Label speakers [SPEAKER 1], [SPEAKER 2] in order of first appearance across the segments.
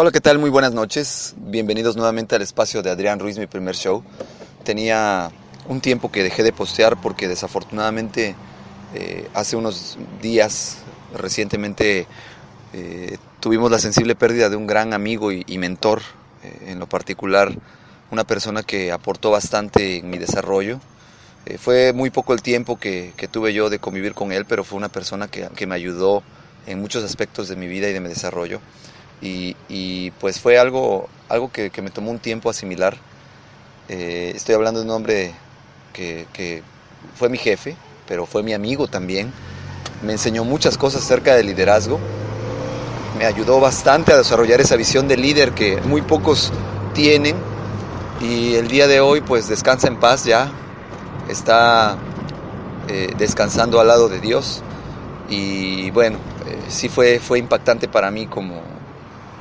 [SPEAKER 1] Hola, ¿qué tal? Muy buenas noches. Bienvenidos nuevamente al espacio de Adrián Ruiz, mi primer show. Tenía un tiempo que dejé de postear porque desafortunadamente eh, hace unos días, recientemente, eh, tuvimos la sensible pérdida de un gran amigo y, y mentor, eh, en lo particular, una persona que aportó bastante en mi desarrollo. Eh, fue muy poco el tiempo que, que, tuve yo de convivir con él, pero fue una persona que, que me ayudó en muchos aspectos de mi vida y de mi desarrollo. Y, pues fue algo, algo que, me tomó un tiempo asimilar. Eh, estoy hablando de un hombre que, que, fue mi jefe, pero fue mi amigo también. Me enseñó muchas cosas acerca del liderazgo. Me ayudó bastante a desarrollar esa visión de líder que muy pocos tienen. Y el día de hoy pues descansa en paz ya. Está eh, descansando al lado de Dios. Y bueno, eh, sí fue, fue impactante para mí como,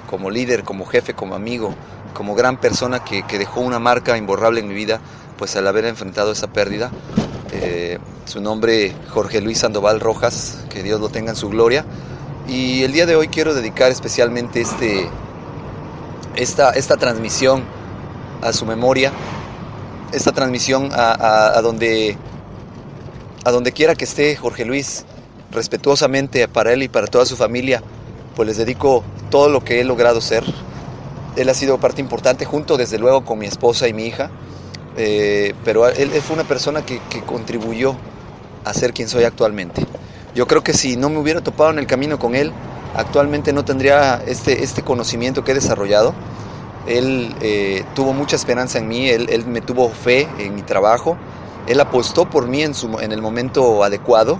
[SPEAKER 1] como líder, como jefe, como amigo, como gran persona que, dejó una marca imborrable en mi vida, pues al haber enfrentado esa pérdida. Eh, su nombre Jorge Luis Sandoval Rojas, que Dios lo tenga en su gloria. Y el día de hoy quiero dedicar especialmente este, esta, esta transmisión a su memoria, esta transmisión a donde, a donde quiera que esté Jorge Luis, respetuosamente para él y para toda su familia, pues les dedico todo lo que he logrado ser. Él ha sido parte importante junto desde luego con mi esposa y mi hija, eh, pero él, él, fue una persona que, que, contribuyó a ser quien soy actualmente. Yo creo que si no me hubiera topado en el camino con él, actualmente no tendría este, este conocimiento que he desarrollado. Él eh, tuvo mucha esperanza en mí, él, me tuvo fe en mi trabajo, él apostó por mí en el momento adecuado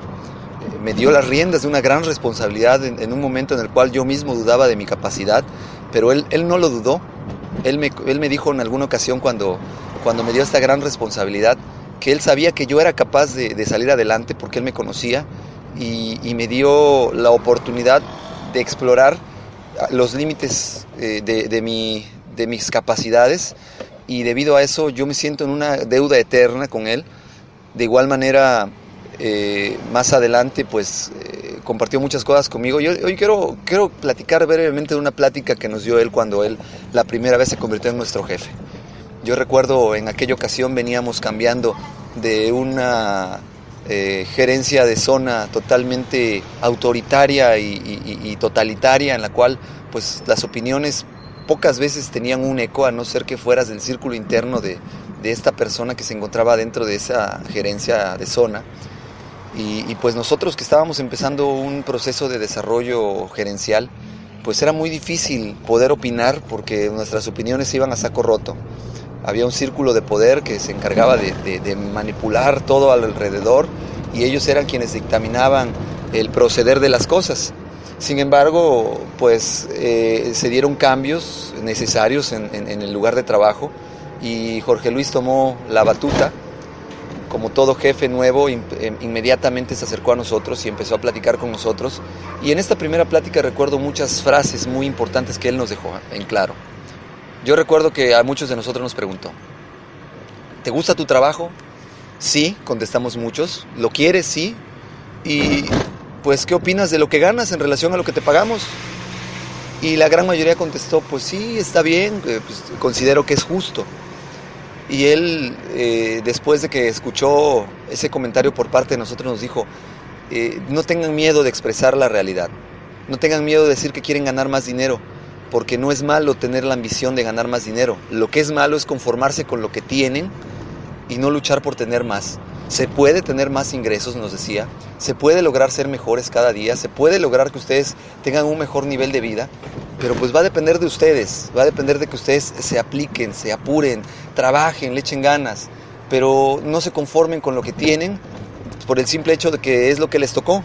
[SPEAKER 1] me dio las riendas de una gran responsabilidad en, un momento en el cual yo mismo dudaba de mi capacidad, pero él, él no lo dudó. Él me, él me dijo en alguna ocasión cuando, cuando me dio esta gran responsabilidad que él sabía que yo era capaz de, salir adelante porque él me conocía y, y, me dio la oportunidad de explorar los límites eh, de, de, mi, de mis capacidades y debido a eso yo me siento en una deuda eterna con él. De igual manera eh, más adelante pues eh, compartió muchas cosas conmigo. Yo hoy quiero, quiero platicar brevemente de una plática que nos dio él cuando él la primera vez se convirtió en nuestro jefe. Yo recuerdo en aquella ocasión veníamos cambiando de una eh, gerencia de zona totalmente autoritaria y, y, totalitaria en la cual pues las opiniones pocas veces tenían un eco a no ser que fueras del círculo interno de, de esta persona que se encontraba dentro de esa gerencia de zona. Y, pues nosotros que estábamos empezando un proceso de desarrollo gerencial, pues era muy difícil poder opinar porque nuestras opiniones iban a saco roto. Había un círculo de poder que se encargaba de, manipular todo alrededor y ellos eran quienes dictaminaban el proceder de las cosas. Sin embargo, pues eh, se dieron cambios necesarios en el lugar de trabajo y Jorge Luis tomó la batuta como todo jefe nuevo, inmediatamente se acercó a nosotros y empezó a platicar con nosotros. Y en esta primera plática recuerdo muchas frases muy importantes que él nos dejó en claro. Yo recuerdo que a muchos de nosotros nos preguntó, ¿te gusta tu trabajo? Sí, contestamos muchos. ¿Lo quieres? Sí. Y pues, ¿qué opinas de lo que ganas en relación a lo que te pagamos? Y la gran mayoría contestó, pues sí, está bien, pues, considero que es justo. Y él, eh, después de que escuchó ese comentario por parte de nosotros, nos dijo, eh, no tengan miedo de expresar la realidad, no tengan miedo de decir que quieren ganar más dinero, porque no es malo tener la ambición de ganar más dinero. Lo que es malo es conformarse con lo que tienen y no luchar por tener más. Se puede tener más ingresos, nos decía, se puede lograr ser mejores cada día, se puede lograr que ustedes tengan un mejor nivel de vida, pero pues va a depender de ustedes, va a depender de que ustedes se apliquen, se apuren, trabajen, le echen ganas, pero no se conformen con lo que tienen por el simple hecho de que es lo que les tocó.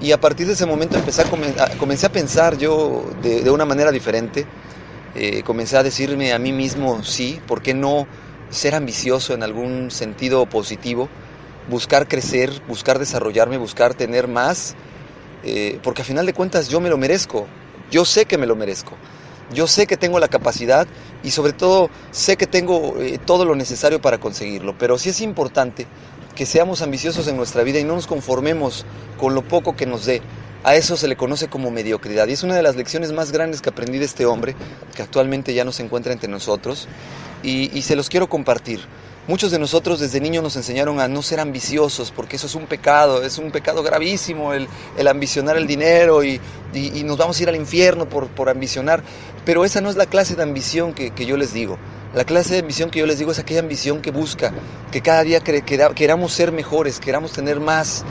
[SPEAKER 1] Y a partir de ese momento empecé a, comencé a pensar yo de, una manera diferente. Eh, comencé a decirme a mí mismo, sí, ¿por qué no ser ambicioso en algún sentido positivo? Buscar crecer, buscar desarrollarme, buscar tener más, eh, porque a final de cuentas yo me lo merezco, yo sé que me lo merezco. Yo sé que tengo la capacidad y sobre todo sé que tengo eh, todo lo necesario para conseguirlo, pero sí es importante que seamos ambiciosos en nuestra vida y no nos conformemos con lo poco que nos dé. A eso se le conoce como mediocridad y es una de las lecciones más grandes que aprendí de este hombre, que actualmente ya no se encuentra entre nosotros, y, se los quiero compartir. Muchos de nosotros desde niños nos enseñaron a no ser ambiciosos, porque eso es un pecado, es un pecado gravísimo el, ambicionar el dinero y, nos vamos a ir al infierno por, por ambicionar. Pero esa no es la clase de ambición que, que yo les digo. La clase de ambición que yo les digo es aquella ambición que busca que cada día queramos ser mejores, queramos tener más,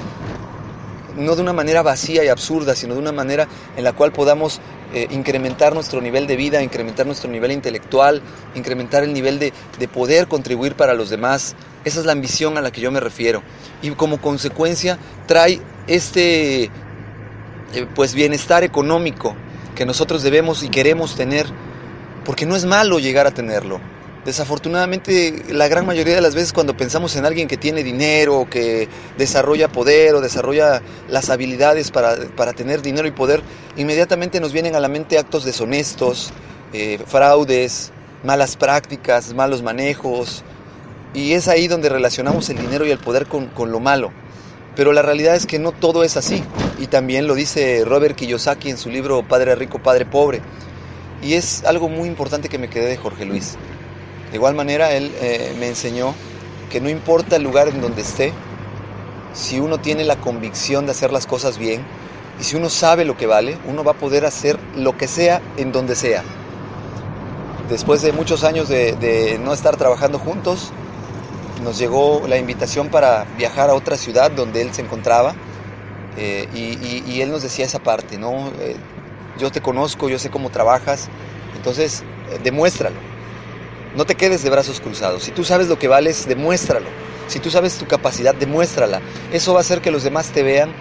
[SPEAKER 1] no de una manera vacía y absurda, sino de una manera en la cual podamos eh, incrementar nuestro nivel de vida, incrementar nuestro nivel intelectual, incrementar el nivel de, poder contribuir para los demás. Esa es la ambición a la que yo me refiero. Y como consecuencia trae este eh, pues bienestar económico que nosotros debemos y queremos tener, porque no es malo llegar a tenerlo. Desafortunadamente, la gran mayoría de las veces cuando pensamos en alguien que tiene dinero, que desarrolla poder o desarrolla las habilidades para, tener dinero y poder, inmediatamente nos vienen a la mente actos deshonestos, eh, fraudes, malas prácticas, malos manejos. Y es ahí donde relacionamos el dinero y el poder con, con lo malo. Pero la realidad es que no todo es así. Y también lo dice Robert Kiyosaki en su libro Padre Rico, Padre Pobre. Y es algo muy importante que me quedé de Jorge Luis. De igual manera, él eh, me enseñó que no importa el lugar en donde esté, si uno tiene la convicción de hacer las cosas bien y si uno sabe lo que vale, uno va a poder hacer lo que sea en donde sea. Después de muchos años de, no estar trabajando juntos, nos llegó la invitación para viajar a otra ciudad donde él se encontraba eh, y, él nos decía esa parte, ¿no? Eh, yo te conozco, yo sé cómo trabajas, entonces demuéstralo no te quedes de brazos cruzados. Si tú sabes lo que vales, demuéstralo. Si tú sabes tu capacidad, demuéstrala. Eso va a hacer que los demás te vean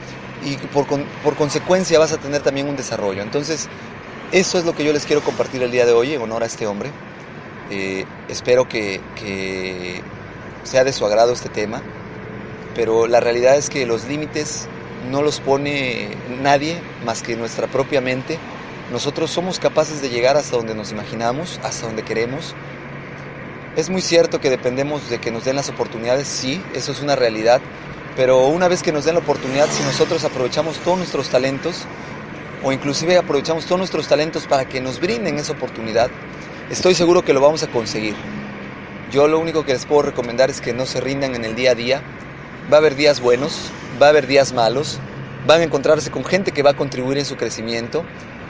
[SPEAKER 1] y por, consecuencia vas a tener también un desarrollo. Entonces, eso es lo que yo les quiero compartir el día de hoy en honor a este hombre. Eh, espero que sea de su agrado este tema, pero la realidad es que los límites no los pone nadie más que nuestra propia mente. Nosotros somos capaces de llegar hasta donde nos imaginamos, hasta donde queremos, es muy cierto que dependemos de que nos den las oportunidades, sí, eso es una realidad, pero una vez que nos den la oportunidad, si nosotros aprovechamos todos nuestros talentos, o inclusive aprovechamos todos nuestros talentos para que nos brinden esa oportunidad, estoy seguro que lo vamos a conseguir. Yo lo único que les puedo recomendar es que no se rindan en el día a día. Va a haber días buenos, va a haber días malos, van a encontrarse con gente que va a contribuir en su crecimiento,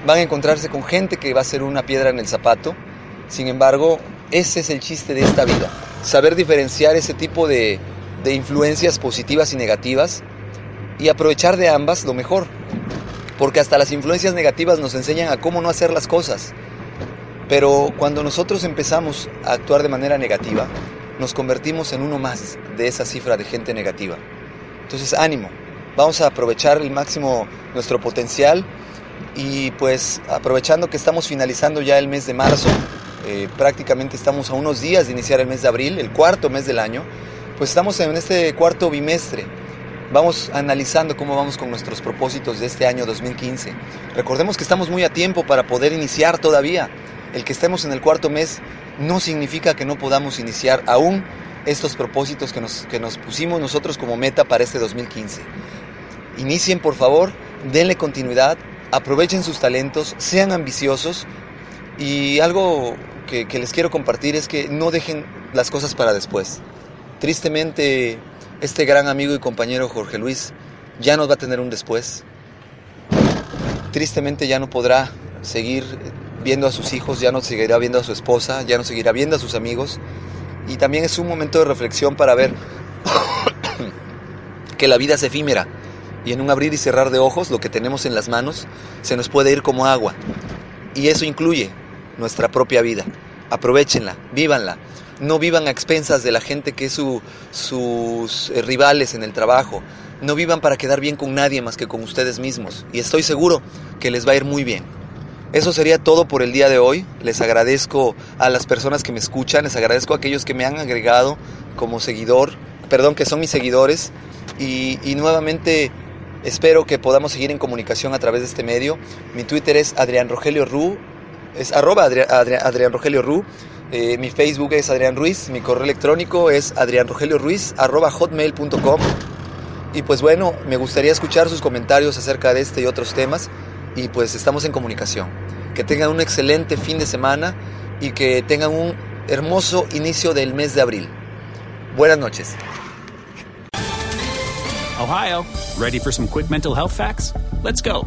[SPEAKER 1] van a encontrarse con gente que va a ser una piedra en el zapato. Sin embargo, ese es el chiste de esta vida, saber diferenciar ese tipo de, influencias positivas y negativas y aprovechar de ambas lo mejor. Porque hasta las influencias negativas nos enseñan a cómo no hacer las cosas. Pero cuando nosotros empezamos a actuar de manera negativa, nos convertimos en uno más de esa cifra de gente negativa. Entonces, ánimo, vamos a aprovechar el máximo nuestro potencial y pues aprovechando que estamos finalizando ya el mes de marzo, eh, prácticamente estamos a unos días de iniciar el mes de abril, el cuarto mes del año, pues estamos en este cuarto bimestre. Vamos analizando cómo vamos con nuestros propósitos de este año 2015. Recordemos que estamos muy a tiempo para poder iniciar todavía. El que estemos en el cuarto mes no significa que no podamos iniciar aún estos propósitos que nos, que nos pusimos nosotros como meta para este 2015. Inicien por favor, denle continuidad, aprovechen sus talentos, sean ambiciosos y algo que, les quiero compartir es que no dejen las cosas para después. Tristemente, este gran amigo y compañero Jorge Luis ya no va a tener un después. Tristemente ya no podrá seguir viendo a sus hijos, ya no seguirá viendo a su esposa, ya no seguirá viendo a sus amigos. Y también es un momento de reflexión para ver que la vida es efímera y en un abrir y cerrar de ojos lo que tenemos en las manos se nos puede ir como agua. Y eso incluye nuestra propia vida. Aprovechenla, vívanla. No vivan a expensas de la gente que es sus eh, rivales en el trabajo. no vivan para quedar bien con nadie más que con ustedes mismos. Y estoy seguro que les va a ir muy bien. Eso sería todo por el día de hoy. Les agradezco a las personas que me escuchan, les agradezco a aquellos que me han agregado como seguidor, perdón, que son mis seguidores. Y, y nuevamente espero que podamos seguir en comunicación a través de este medio. Mi Twitter es Adrián Rogelio Ru, es arroba Adrián, Rogelio Ru. Eh, mi Facebook es Adrián Ruiz, mi correo electrónico es adrianrogelioruiz arroba hotmail.com. Y pues bueno, me gustaría escuchar sus comentarios acerca de este y otros temas y pues estamos en comunicación. Que tengan un excelente fin de semana y que tengan un hermoso inicio del mes de abril. Buenas noches.
[SPEAKER 2] Ohio, ready for some quick mental health facts? Let's go.